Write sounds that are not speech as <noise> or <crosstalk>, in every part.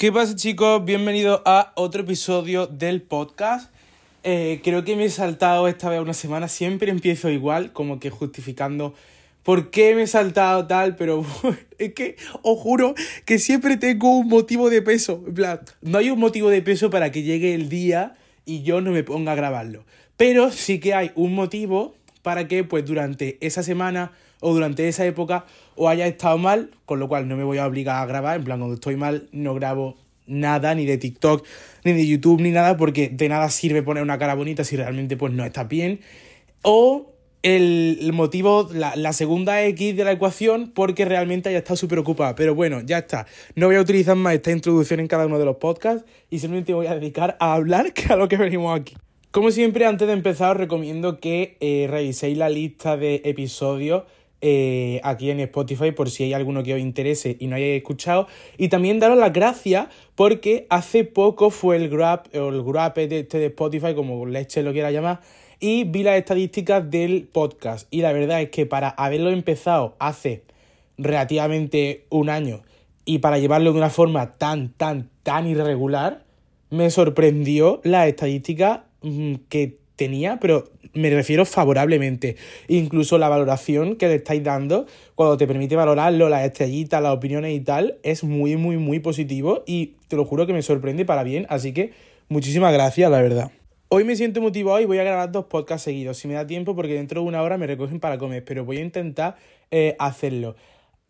¿Qué pasa chicos? Bienvenidos a otro episodio del podcast. Eh, creo que me he saltado esta vez una semana, siempre empiezo igual, como que justificando por qué me he saltado tal, pero <laughs> es que os juro que siempre tengo un motivo de peso. En plan, no hay un motivo de peso para que llegue el día y yo no me ponga a grabarlo. Pero sí que hay un motivo para que pues durante esa semana o durante esa época o haya estado mal, con lo cual no me voy a obligar a grabar, en plan cuando estoy mal no grabo nada ni de TikTok ni de YouTube ni nada porque de nada sirve poner una cara bonita si realmente pues no está bien o el, motivo, la, la, segunda X de la ecuación porque realmente haya estado súper ocupada. Pero bueno, ya está. No voy a utilizar más esta introducción en cada uno de los podcasts y simplemente voy a dedicar a hablar <laughs> que a lo que venimos aquí. Como siempre, antes de empezar, os recomiendo que eh, reviséis la lista de episodios eh, aquí en Spotify por si hay alguno que os interese y no hayáis escuchado. Y también daros las gracias porque hace poco fue el grab, el grab de, este de Spotify, como leche lo quiera llamar, y vi las estadísticas del podcast. Y la verdad es que para haberlo empezado hace relativamente un año y para llevarlo de una forma tan, tan, tan irregular, me sorprendió la estadística mm, que tenía, pero me refiero favorablemente. Incluso la valoración que le estáis dando, cuando te permite valorarlo, las estrellitas, las opiniones y tal, es muy, muy, muy positivo y te lo juro que me sorprende para bien. Así que muchísimas gracias, la verdad. Hoy me siento motivado y voy a grabar dos podcasts seguidos, si me da tiempo, porque dentro de una hora me recogen para comer, pero voy a intentar eh, hacerlo.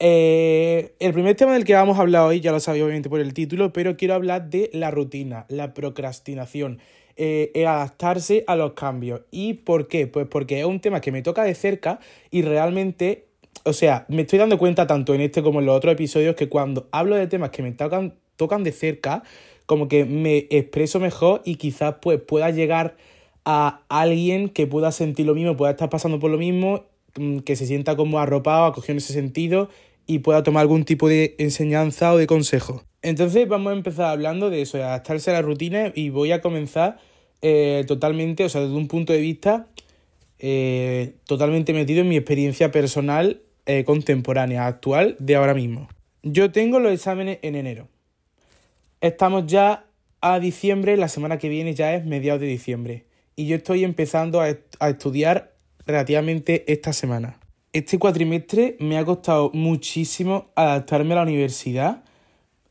Eh, el primer tema del que vamos a hablar hoy, ya lo sabía obviamente por el título, pero quiero hablar de la rutina, la procrastinación. Eh, adaptarse a los cambios. ¿Y por qué? Pues porque es un tema que me toca de cerca y realmente, o sea, me estoy dando cuenta tanto en este como en los otros episodios que cuando hablo de temas que me tocan, tocan de cerca, como que me expreso mejor y quizás pues pueda llegar a alguien que pueda sentir lo mismo, pueda estar pasando por lo mismo, mm, que se sienta como arropado, acogido en ese sentido y pueda tomar algún tipo de enseñanza o de consejo. Entonces vamos a empezar hablando de eso, de adaptarse a la rutina y voy a comenzar eh, totalmente, o sea, desde un punto de vista eh, totalmente metido en mi experiencia personal eh, contemporánea, actual, de ahora mismo. Yo tengo los exámenes en enero. Estamos ya a diciembre, la semana que viene ya es mediados de diciembre. Y yo estoy empezando a, a estudiar relativamente esta semana. Este cuatrimestre me ha costado muchísimo adaptarme a la universidad.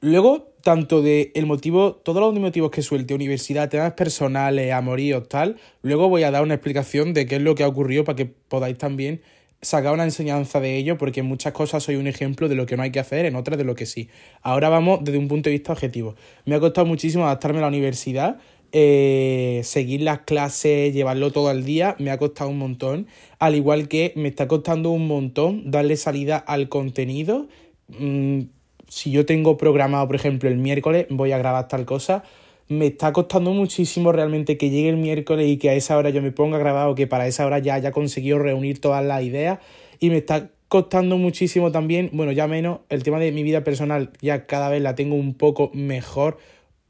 Luego tanto de el motivo, todos los motivos que suelte, universidad, temas personales, amoríos, tal, luego voy a dar una explicación de qué es lo que ha ocurrido para que podáis también sacar una enseñanza de ello, porque en muchas cosas soy un ejemplo de lo que no hay que hacer, en otras de lo que sí. Ahora vamos desde un punto de vista objetivo. Me ha costado muchísimo adaptarme a la universidad, eh, seguir las clases, llevarlo todo al día, me ha costado un montón, al igual que me está costando un montón darle salida al contenido. Mm, si yo tengo programado, por ejemplo, el miércoles voy a grabar tal cosa, me está costando muchísimo realmente que llegue el miércoles y que a esa hora yo me ponga grabado, que para esa hora ya haya conseguido reunir todas las ideas. Y me está costando muchísimo también, bueno, ya menos, el tema de mi vida personal ya cada vez la tengo un poco mejor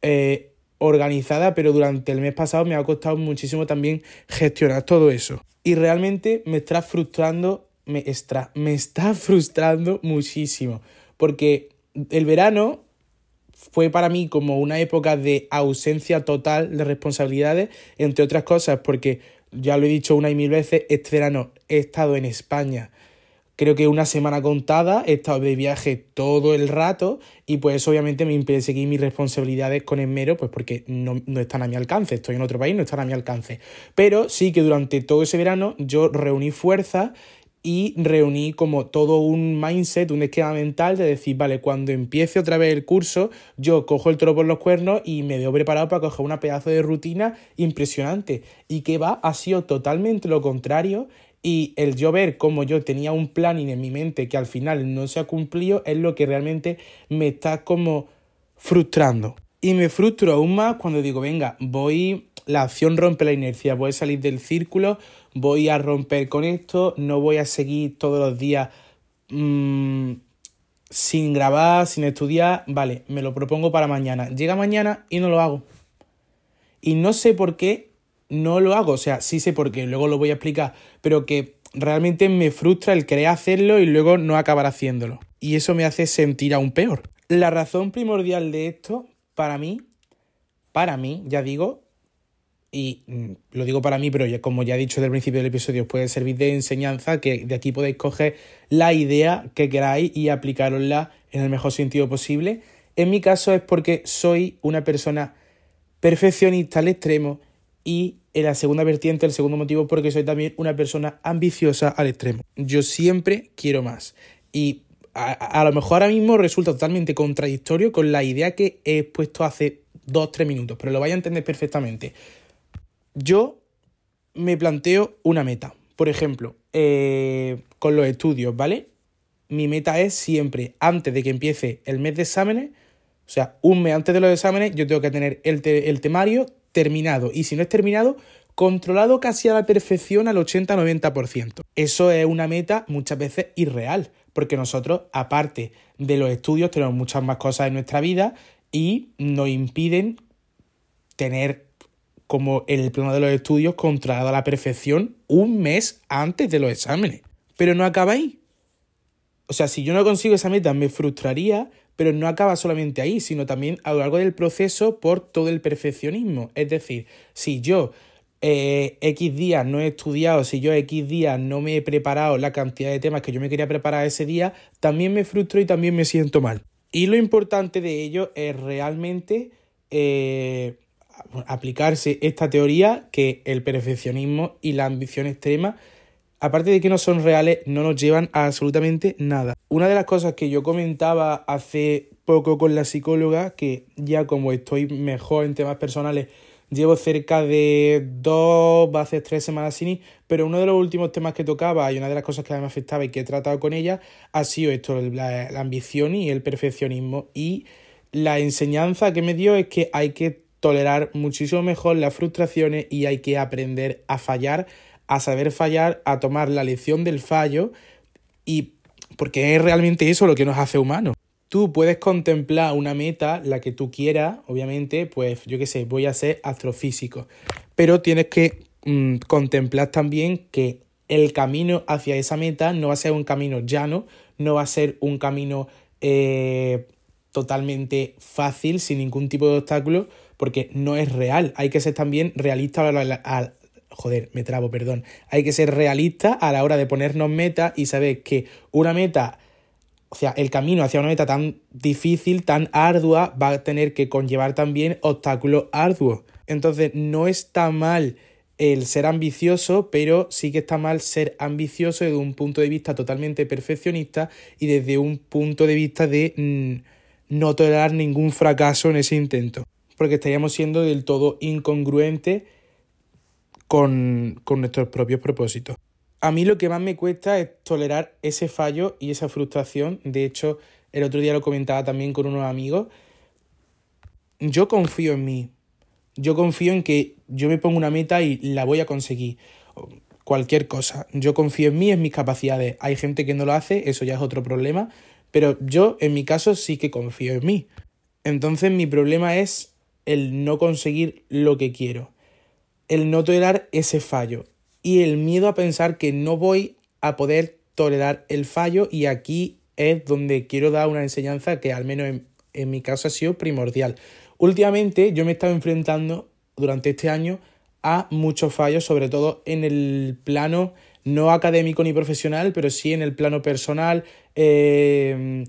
eh, organizada, pero durante el mes pasado me ha costado muchísimo también gestionar todo eso. Y realmente me está frustrando, me está, me está <laughs> frustrando muchísimo, porque el verano fue para mí como una época de ausencia total de responsabilidades, entre otras cosas, porque ya lo he dicho una y mil veces, este verano he estado en España, creo que una semana contada, he estado de viaje todo el rato y pues obviamente me impide seguir mis responsabilidades con esmero, pues porque no, no están a mi alcance, estoy en otro país, no están a mi alcance. Pero sí que durante todo ese verano yo reuní fuerzas y reuní como todo un mindset, un esquema mental de decir, vale, cuando empiece otra vez el curso, yo cojo el toro por los cuernos y me veo preparado para coger una pedazo de rutina impresionante. Y que va, ha sido totalmente lo contrario. Y el yo ver cómo yo tenía un planning en mi mente que al final no se ha cumplido es lo que realmente me está como frustrando. Y me frustro aún más cuando digo, venga, voy, la acción rompe la inercia, voy a salir del círculo, voy a romper con esto, no voy a seguir todos los días mmm, sin grabar, sin estudiar, vale, me lo propongo para mañana. Llega mañana y no lo hago. Y no sé por qué no lo hago, o sea, sí sé por qué, luego lo voy a explicar, pero que realmente me frustra el querer hacerlo y luego no acabar haciéndolo. Y eso me hace sentir aún peor. La razón primordial de esto para mí, para mí, ya digo, y mm, lo digo para mí, pero ya, como ya he dicho del principio del episodio, puede servir de enseñanza, que de aquí podéis coger la idea que queráis y aplicarosla en el mejor sentido posible. En mi caso es porque soy una persona perfeccionista al extremo y en la segunda vertiente, el segundo motivo, porque soy también una persona ambiciosa al extremo. Yo siempre quiero más. Y a, lo mejor ahora mismo resulta totalmente contradictorio con la idea que he puesto hace dos, tres minutos, pero lo vais a entender perfectamente. Yo me planteo una meta. Por ejemplo, eh, con los estudios, ¿vale? Mi meta es siempre, antes de que empiece el mes de exámenes, o sea, un mes antes de los exámenes, yo tengo que tener el, el temario terminado. Y si no es terminado, controlado casi a la perfección al 80-90%. Eso es una meta muchas veces irreal, porque nosotros, aparte de los estudios, tenemos muchas más cosas en nuestra vida y nos impiden tener como el plano de los estudios controlado a la perfección un mes antes de los exámenes. Pero no acaba ahí. O sea, si yo no consigo esa meta me frustraría, pero no acaba solamente ahí, sino también a lo largo del proceso por todo el perfeccionismo. Es decir, si yo eh, X días no he estudiado, si yo X días no me he preparado la cantidad de temas que yo me quería preparar ese día, también me frustro y también me siento mal. Y lo importante de ello es realmente eh, aplicarse esta teoría que el perfeccionismo y la ambición extrema, aparte de que no son reales, no nos llevan a absolutamente nada. Una de las cosas que yo comentaba hace poco con la psicóloga, que ya como estoy mejor en temas personales, Llevo cerca de dos, va a ser tres semanas sin ir, pero uno de los últimos temas que tocaba y una de las cosas que me afectaba y que he tratado con ella ha sido esto, la ambición y el perfeccionismo. Y la enseñanza que me dio es que hay que tolerar muchísimo mejor las frustraciones y hay que aprender a fallar, a saber fallar, a tomar la lección del fallo y porque es realmente eso lo que nos hace humanos. Tú puedes contemplar una meta, la que tú quieras, obviamente, pues yo qué sé, voy a ser astrofísico, pero tienes que mm, contemplar también que el camino hacia esa meta no va a ser un camino llano, no va a ser un camino eh, totalmente fácil, sin ningún tipo de obstáculo, porque no es real. Hay que ser también realista joder, me trabo, perdón. Hay que ser realista a la hora de ponernos metas y saber que una meta o sea, el camino hacia una meta tan difícil, tan ardua, va a tener que conllevar también obstáculos arduos. Entonces, no está mal el ser ambicioso, pero sí que está mal ser ambicioso desde un punto de vista totalmente perfeccionista y desde un punto de vista de mm, no tolerar ningún fracaso en ese intento. Porque estaríamos siendo del todo incongruentes con, nuestros propios propósitos. A mí lo que más me cuesta es tolerar ese fallo y esa frustración. De hecho, el otro día lo comentaba también con unos amigos. Yo confío en mí. Yo confío en que yo me pongo una meta y la voy a conseguir. Cualquier cosa. Yo confío en mí, en mis capacidades. Hay gente que no lo hace, eso ya es otro problema. Pero yo, en mi caso, sí que confío en mí. Entonces, mi problema es el no conseguir lo que quiero. El no tolerar ese fallo y el miedo a pensar que no voy a poder tolerar el fallo y aquí es donde quiero dar una enseñanza que al menos en, mi caso ha sido primordial. Últimamente yo me he estado enfrentando durante este año a muchos fallos, sobre todo en el plano no académico ni profesional, pero sí en el plano personal. Eh,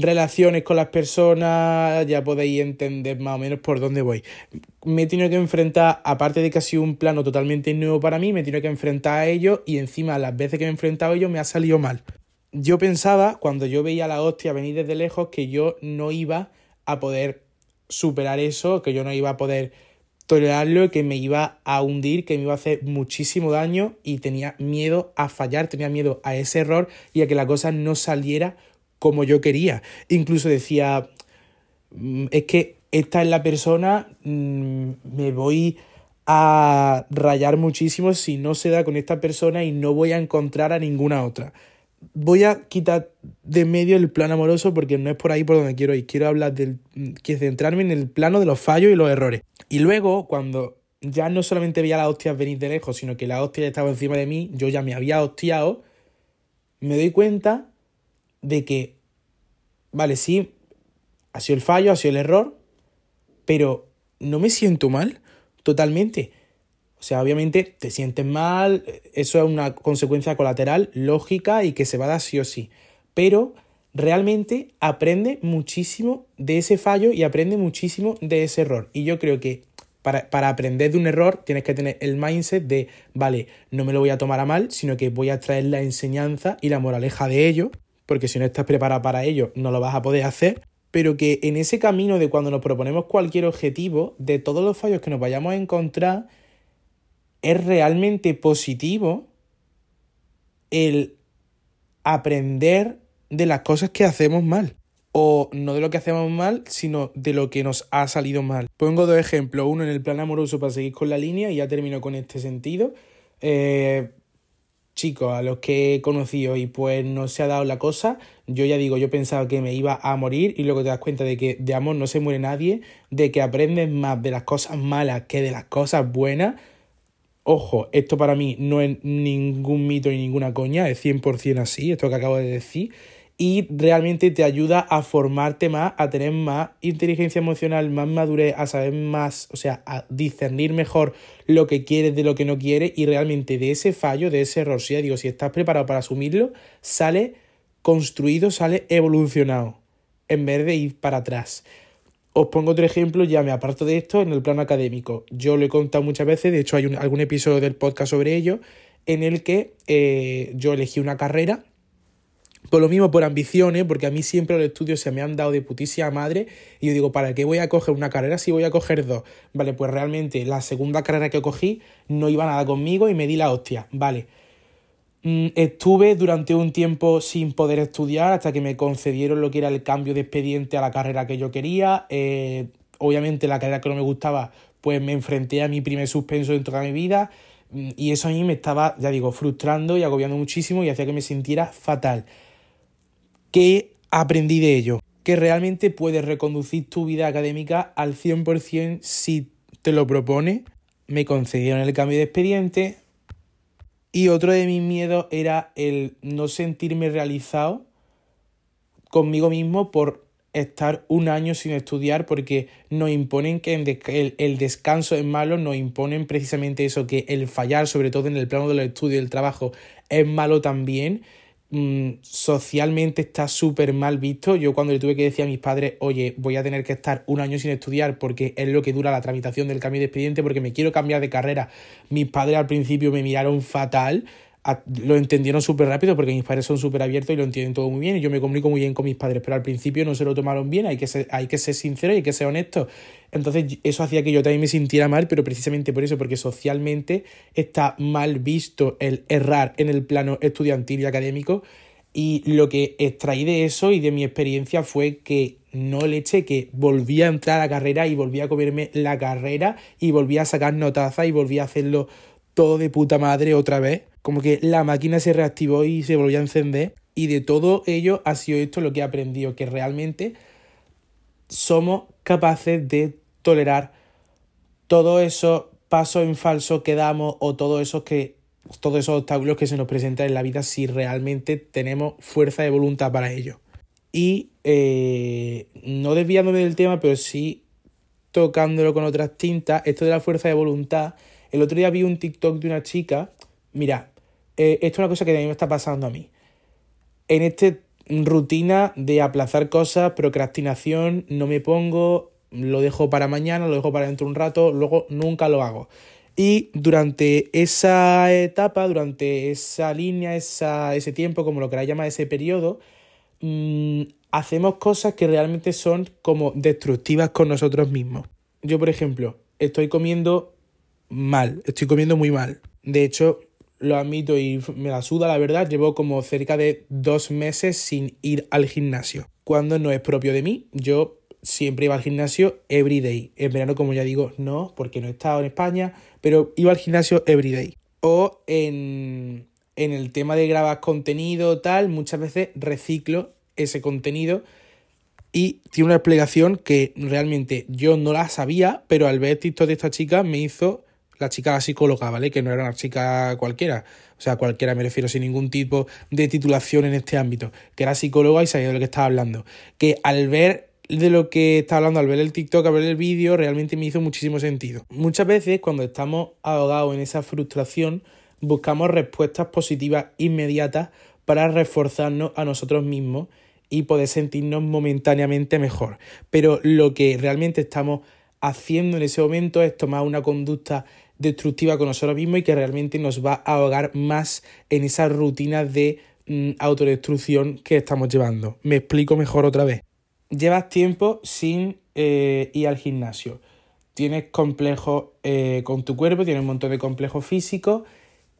relaciones con las personas, ya podéis entender más o menos por dónde voy. Me he tenido que enfrentar, aparte de que ha sido un plano totalmente nuevo para mí, me he tenido que enfrentar a ello y encima las veces que me he enfrentado a ello me ha salido mal. Yo pensaba, cuando yo veía la hostia venir desde lejos, que yo no iba a poder superar eso, que yo no iba a poder tolerarlo, que me iba a hundir, que me iba a hacer muchísimo daño y tenía miedo a fallar, tenía miedo a ese error y a que la cosa no saliera como yo quería. Incluso decía, mm, es que esta es la persona, mm, me voy a rayar muchísimo si no se da con esta persona y no voy a encontrar a ninguna otra. Voy a quitar de medio el plano amoroso porque no es por ahí por donde quiero ir. Quiero hablar del. Quiero centrarme en el plano de los fallos y los errores. Y luego, cuando ya no solamente veía las hostias venir de lejos, sino que la hostia estaba encima de mí, yo ya me había hostiado, me doy cuenta de que, vale, sí, ha sido el fallo, ha sido el error, pero no me siento mal totalmente. O sea, obviamente te sientes mal, eso es una consecuencia colateral lógica y que se va a dar sí o sí. Pero realmente aprende muchísimo de ese fallo y aprende muchísimo de ese error. Y yo creo que para, aprender de un error tienes que tener el mindset de, vale, no me lo voy a tomar a mal, sino que voy a traer la enseñanza y la moraleja de ello, porque si no estás preparado para ello, no lo vas a poder hacer. Pero que en ese camino de cuando nos proponemos cualquier objetivo, de todos los fallos que nos vayamos a encontrar, es realmente positivo el aprender de las cosas que hacemos mal. O no de lo que hacemos mal, sino de lo que nos ha salido mal. Pongo dos ejemplos. Uno en el plan amoroso para seguir con la línea y ya termino con este sentido. Eh, chicos, a los que he conocido y pues no se ha dado la cosa, yo ya digo, yo pensaba que me iba a morir y luego te das cuenta de que de amor no se muere nadie, de que aprendes más de las cosas malas que de las cosas buenas. Ojo, esto para mí no es ningún mito ni ninguna coña, es 100% así, esto que acabo de decir y realmente te ayuda a formarte más, a tener más inteligencia emocional, más madurez, a saber más, o sea, a discernir mejor lo que quieres de lo que no quieres y realmente de ese fallo, de ese error, si digo, si estás preparado para asumirlo, sale construido, sale evolucionado, en vez de ir para atrás. Os pongo otro ejemplo, ya me aparto de esto en el plano académico. Yo lo he contado muchas veces, de hecho hay algún episodio del podcast sobre ello, en el que eh, yo elegí una carrera por lo mismo, por ambiciones, porque a mí siempre los estudios se me han dado de putísima madre y yo digo, ¿para qué voy a coger una carrera si voy a coger dos? Vale, pues realmente la segunda carrera que cogí no iba nada conmigo y me di la hostia. Vale. Mm, estuve durante un tiempo sin poder estudiar hasta que me concedieron lo que era el cambio de expediente a la carrera que yo quería. Eh, obviamente la carrera que no me gustaba, pues me enfrenté a mi primer suspenso en toda mi vida mm, y eso a mí me estaba, ya digo, frustrando y agobiando muchísimo y hacía que me sintiera fatal. ¿Qué aprendí de ello? Que realmente puedes reconducir tu vida académica al 100% si te lo propone. Me concedieron el cambio de expediente. Y otro de mis miedos era el no sentirme realizado conmigo mismo por estar un año sin estudiar porque nos imponen que el, el, descanso es malo, nos imponen precisamente eso, que el fallar, sobre todo en el plano de los estudios y el trabajo, es malo también Mm, socialmente está súper mal visto. Yo cuando le tuve que decir a mis padres, oye, voy a tener que estar un año sin estudiar porque es lo que dura la tramitación del cambio de expediente porque me quiero cambiar de carrera, mis padres al principio me miraron fatal lo entendieron súper rápido porque mis padres son súper abiertos y lo entienden todo muy bien y yo me comunico muy bien con mis padres, pero al principio no se lo tomaron bien, hay que ser, hay que ser sincero y hay que ser honesto. Entonces eso hacía que yo también me sintiera mal, pero precisamente por eso, porque socialmente está mal visto el errar en el plano estudiantil y académico y lo que extraí de eso y de mi experiencia fue que no le eché que volví a entrar a la carrera y volví a comerme la carrera y volví a sacar notaza y volví a hacerlo todo de puta madre otra vez como que la máquina se reactivó y se volvió a encender. Y de todo ello ha sido esto lo que he aprendido, que realmente somos capaces de tolerar todos esos pasos en falso que damos o todos esos que todos esos obstáculos que se nos presentan en la vida si realmente tenemos fuerza de voluntad para ello. Y eh, no desviándome del tema, pero sí tocándolo con otras tintas, esto de la fuerza de voluntad. El otro día vi un TikTok de una chica, mira, eh, esto es una cosa que a mí me está pasando a mí. En esta rutina de aplazar cosas, procrastinación, no me pongo, lo dejo para mañana, lo dejo para dentro de un rato, luego nunca lo hago. Y durante esa etapa, durante esa línea, esa, ese tiempo, como lo queráis llamar, ese periodo, mm, hacemos cosas que realmente son como destructivas con nosotros mismos. Yo, por ejemplo, estoy comiendo mal, estoy comiendo muy mal. De hecho, lo admito y me la suda la verdad, llevo como cerca de dos meses sin ir al gimnasio. Cuando no es propio de mí, yo siempre iba al gimnasio every day. En verano, como ya digo, no, porque no he estado en España, pero iba al gimnasio every day. O en, en el tema de grabar contenido, tal, muchas veces reciclo ese contenido y tiene una explicación que realmente yo no la sabía, pero al ver TikTok de esta chica me hizo la chica psicóloga, ¿vale? Que no era una chica cualquiera, o sea, cualquiera me refiero sin ningún tipo de titulación en este ámbito, que era psicóloga y sabía de lo que estaba hablando. Que al ver de lo que está hablando al ver el TikTok, al ver el vídeo, realmente me hizo muchísimo sentido. Muchas veces cuando estamos ahogados en esa frustración, buscamos respuestas positivas inmediatas para reforzarnos a nosotros mismos y poder sentirnos momentáneamente mejor. Pero lo que realmente estamos haciendo en ese momento es tomar una conducta destructiva con nosotros mismos y que realmente nos va a ahogar más en esa rutina de mm, autodestrucción que estamos llevando. Me explico mejor otra vez. Llevas tiempo sin eh, ir al gimnasio. Tienes complejos eh, con tu cuerpo, tienes un montón de complejos físicos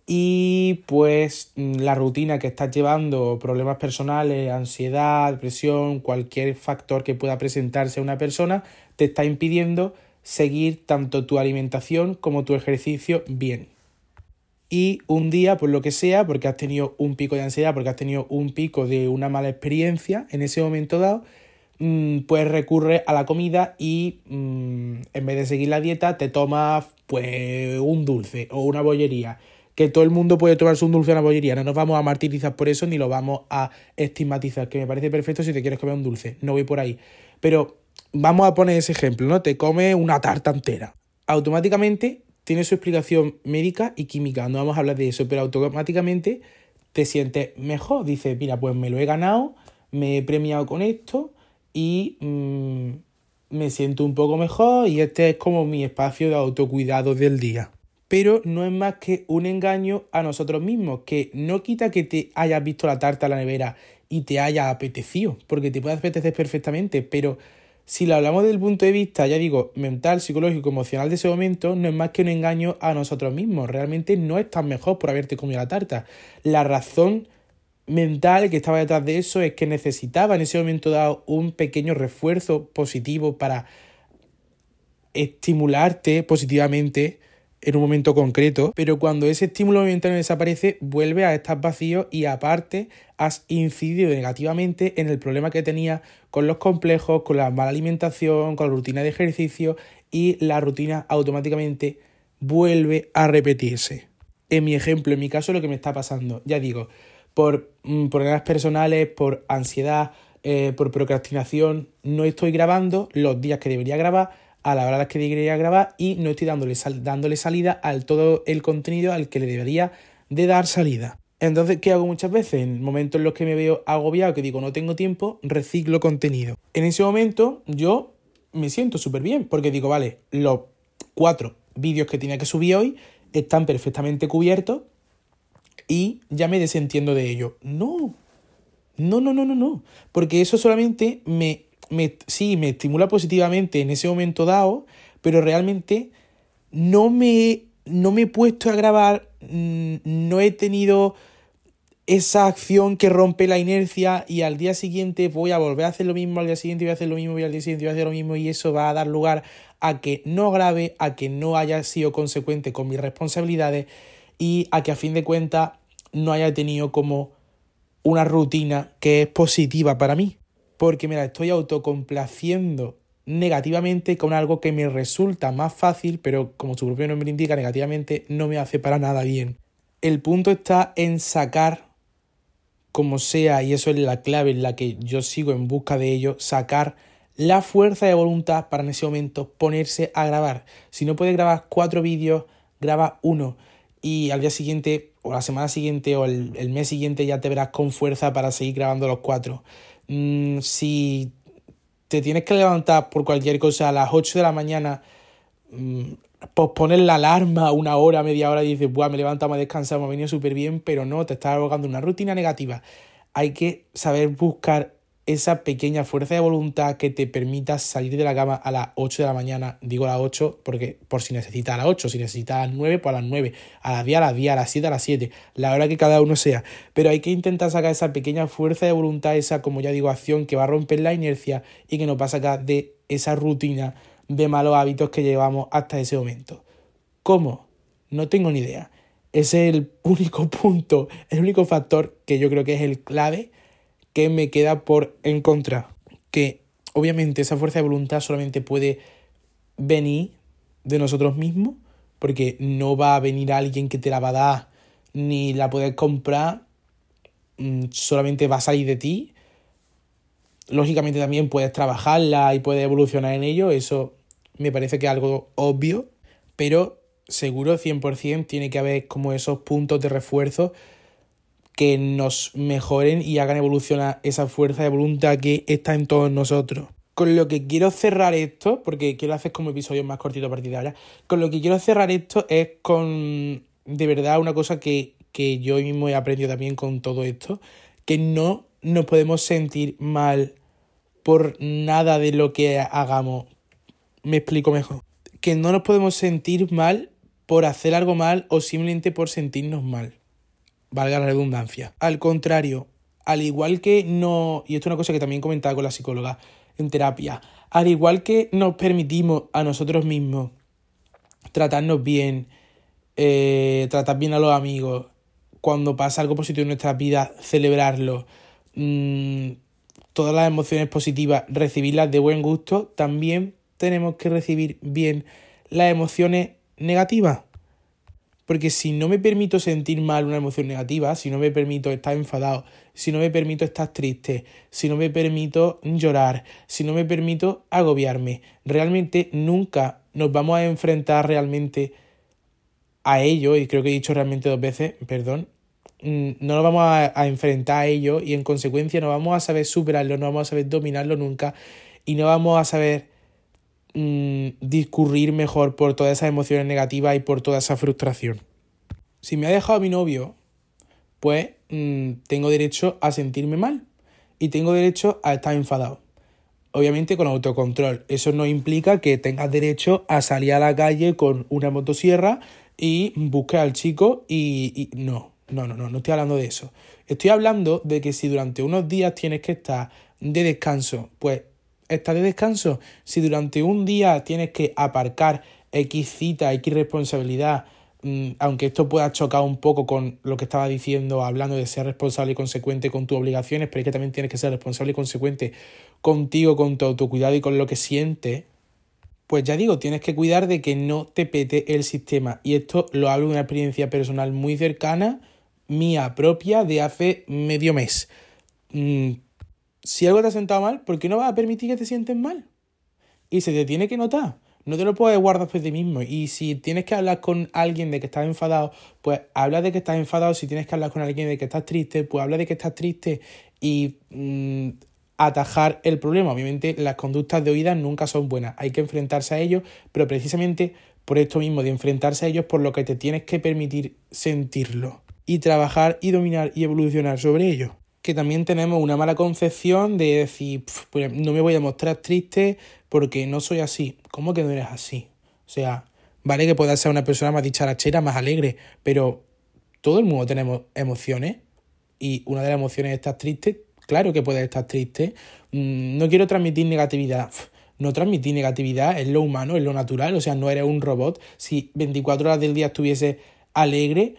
y pues mm, la rutina que estás llevando, problemas personales, ansiedad, depresión, cualquier factor que pueda presentarse a una persona, te está impidiendo seguir tanto tu alimentación como tu ejercicio bien. Y un día, por lo que sea, porque has tenido un pico de ansiedad, porque has tenido un pico de una mala experiencia en ese momento dado, mm, pues recurre a la comida y mm, en vez de seguir la dieta te tomas pues un dulce o una bollería que todo el mundo puede tomarse un dulce en la bollería. No nos vamos a martirizar por eso ni lo vamos a estigmatizar, que me parece perfecto si te quieres comer un dulce. No voy por ahí. Pero vamos a poner ese ejemplo, ¿no? Te comes una tarta entera. Automáticamente tiene su explicación médica y química. No vamos a hablar de eso, pero automáticamente te sientes mejor. Dices, mira, pues me lo he ganado, me he premiado con esto y mm, me siento un poco mejor y este es como mi espacio de autocuidado del día pero no es más que un engaño a nosotros mismos, que no quita que te hayas visto la tarta a la nevera y te haya apetecido, porque te puede apetecer perfectamente, pero si lo hablamos desde el punto de vista, ya digo, mental, psicológico, emocional de ese momento, no es más que un engaño a nosotros mismos. Realmente no estás mejor por haberte comido la tarta. La razón mental que estaba detrás de eso es que necesitaba en ese momento dado un pequeño refuerzo positivo para estimularte positivamente en un momento concreto, pero cuando ese estímulo momentáneo desaparece, vuelve a estar vacío y aparte has incidido negativamente en el problema que tenía con los complejos, con la mala alimentación, con la rutina de ejercicio y la rutina automáticamente vuelve a repetirse. En mi ejemplo, en mi caso, lo que me está pasando, ya digo, por mm, problemas personales, por ansiedad, eh, por procrastinación, no estoy grabando los días que debería grabar a la hora que debería grabar y no estoy dándole, dándole salida al todo el contenido al que le debería de dar salida. Entonces, ¿qué hago muchas veces? En momentos en los que me veo agobiado, que digo no tengo tiempo, reciclo contenido. En ese momento yo me siento súper bien porque digo, vale, los cuatro vídeos que tenía que subir hoy están perfectamente cubiertos y ya me desentiendo de ello. No, no, no, no, no, no. Porque eso solamente me me, sí, me estimula positivamente en ese momento dado, pero realmente no me, no me he puesto a grabar, mm, no he tenido esa acción que rompe la inercia y al día siguiente voy a volver a hacer lo mismo, al día siguiente voy a hacer lo mismo y al día siguiente voy a hacer lo mismo y eso va a dar lugar a que no grabe, a que no haya sido consecuente con mis responsabilidades y a que a fin de cuentas no haya tenido como una rutina que es positiva para mí porque me la estoy autocomplaciendo negativamente con algo que me resulta más fácil, pero como su propio nombre indica, negativamente no me hace para nada bien. El punto está en sacar, como sea, y eso es la clave en la que yo sigo en busca de ello, sacar la fuerza de voluntad para en ese momento ponerse a grabar. Si no puedes grabar cuatro vídeos, graba uno y al día siguiente o la semana siguiente o el, el mes siguiente ya te verás con fuerza para seguir grabando los cuatro. Mm, si te tienes que levantar por cualquier cosa a las 8 de la mañana, mmm, posponer la alarma una hora, media hora y dices, Buah, me levantamos a descansar, me ha venido súper bien, pero no, te estás ahogando una rutina negativa. Hay que saber buscar esa pequeña fuerza de voluntad que te permita salir de la cama a las 8 de la mañana, digo a las 8 porque por si necesitas a las 8, si necesitas a las 9, pues a las 9, a las 10, a las 10, a las 7, a las 7, la hora que cada uno sea. Pero hay que intentar sacar esa pequeña fuerza de voluntad, esa, como ya digo, acción que va a romper la inercia y que nos va a sacar de esa rutina de malos hábitos que llevamos hasta ese momento. ¿Cómo? No tengo ni idea. Ese es el único <laughs> punto, el único factor que yo creo que es el clave que me queda por encontrar. Que obviamente esa fuerza de voluntad solamente puede venir de nosotros mismos, porque no va a venir alguien que te la va a dar, ni la puedes comprar, mm, solamente va a salir de ti. lógicamente también puedes trabajarla y puedes evolucionar en ello, eso me parece que es algo obvio, pero seguro 100% tiene que haber como esos puntos de refuerzo que nos mejoren y hagan evolucionar esa fuerza de voluntad que está en todos nosotros. Con lo que quiero cerrar esto, porque quiero hacer como episodios más cortitos a partir de ahora, con lo que quiero cerrar esto es con de verdad una cosa que, que yo mismo he aprendido también con todo esto, que no nos podemos sentir mal por nada de lo que hagamos. Me explico mejor. Que no nos podemos sentir mal por hacer algo mal o simplemente por sentirnos mal. Valga la redundancia. Al contrario, al igual que no, y esto es una cosa que también comentaba con la psicóloga en terapia, al igual que nos permitimos a nosotros mismos tratarnos bien, eh, tratar bien a los amigos, cuando pasa algo positivo en nuestra vida, celebrarlo, mmm, todas las emociones positivas, recibirlas de buen gusto, también tenemos que recibir bien las emociones negativas. Porque si no me permito sentir mal una emoción negativa, si no me permito estar enfadado, si no me permito estar triste, si no me permito llorar, si no me permito agobiarme, realmente nunca nos vamos a enfrentar realmente a ello, y creo que he dicho realmente dos veces, perdón, mm, no nos vamos a, enfrentar a ello y en consecuencia no vamos a saber superarlo, no vamos a saber dominarlo nunca y no vamos a saber mmm, discurrir mejor por todas esas emociones negativas y por toda esa frustración. Si me ha dejado mi novio, pues mmm, tengo derecho a sentirme mal y tengo derecho a estar enfadado. Obviamente con autocontrol. Eso no implica que tengas derecho a salir a la calle con una motosierra y busques al chico y, y no, no, no, no, no estoy hablando de eso. Estoy hablando de que si durante unos días tienes que estar de descanso, pues estás de descanso. Si durante un día tienes que aparcar X cita, X responsabilidad, mm, aunque esto pueda chocar un poco con lo que estaba diciendo, hablando de ser responsable y consecuente con tus obligaciones, pero es que también tienes que ser responsable y consecuente contigo, con tu autocuidado y con lo que sientes, pues ya digo, tienes que cuidar de que no te pete el sistema. Y esto lo hablo de una experiencia personal muy cercana, mía propia, de hace medio mes. Si algo te ha sentado mal, ¿por qué no vas a permitir que te sientes mal? Y se te tiene que notar. No te lo puedes guardar por ti mismo. Y si tienes que hablar con alguien de que estás enfadado, pues habla de que estás enfadado. Si tienes que hablar con alguien de que estás triste, pues habla de que estás triste y mm, atajar el problema. Obviamente las conductas de oídas nunca son buenas. Hay que enfrentarse a ellos, pero precisamente por esto mismo de enfrentarse a ellos, por lo que te tienes que permitir sentirlo. Y trabajar y dominar y evolucionar sobre ello que también tenemos una mala concepción de decir, pues no me voy a mostrar triste porque no soy así. ¿Cómo que no eres así? O sea, vale que puedas ser una persona más dicharachera, más alegre, pero todo el mundo tenemos emociones y una de las emociones es estar triste. Claro que puedes estar triste. Mm, no quiero transmitir negatividad. No transmitir negatividad es lo humano, es lo natural. O sea, no eres un robot. Si 24 horas del día estuviese alegre,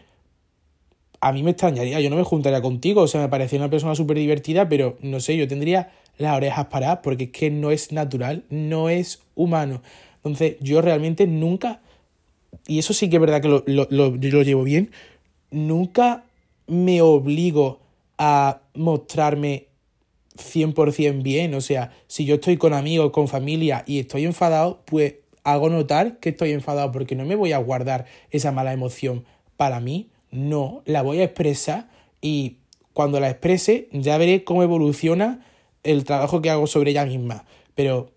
a mí me extrañaría, yo no me juntaría contigo, o sea, me parecía una persona súper divertida, pero no sé, yo tendría las orejas paradas porque es que no es natural, no es humano. Entonces, yo realmente nunca, y eso sí que es verdad que lo, lo, lo, llevo bien, nunca me obligo a mostrarme 100% bien. O sea, si yo estoy con amigos, con familia y estoy enfadado, pues hago notar que estoy enfadado porque no me voy a guardar esa mala emoción para mí. No, la voy a expresar y cuando la exprese ya veré cómo evoluciona el trabajo que hago sobre ella misma. Pero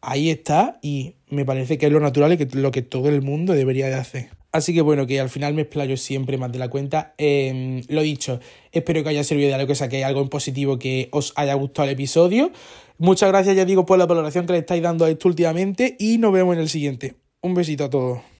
ahí está y me parece que es lo natural y que lo que todo el mundo debería de hacer. Así que bueno, que al final me explayo siempre más de la cuenta. Eh, lo dicho, espero que haya servido de algo, que saquéis algo en positivo, que os haya gustado el episodio. Muchas gracias, ya digo, por la valoración que le estáis dando a esto últimamente y nos vemos en el siguiente. Un besito a todos.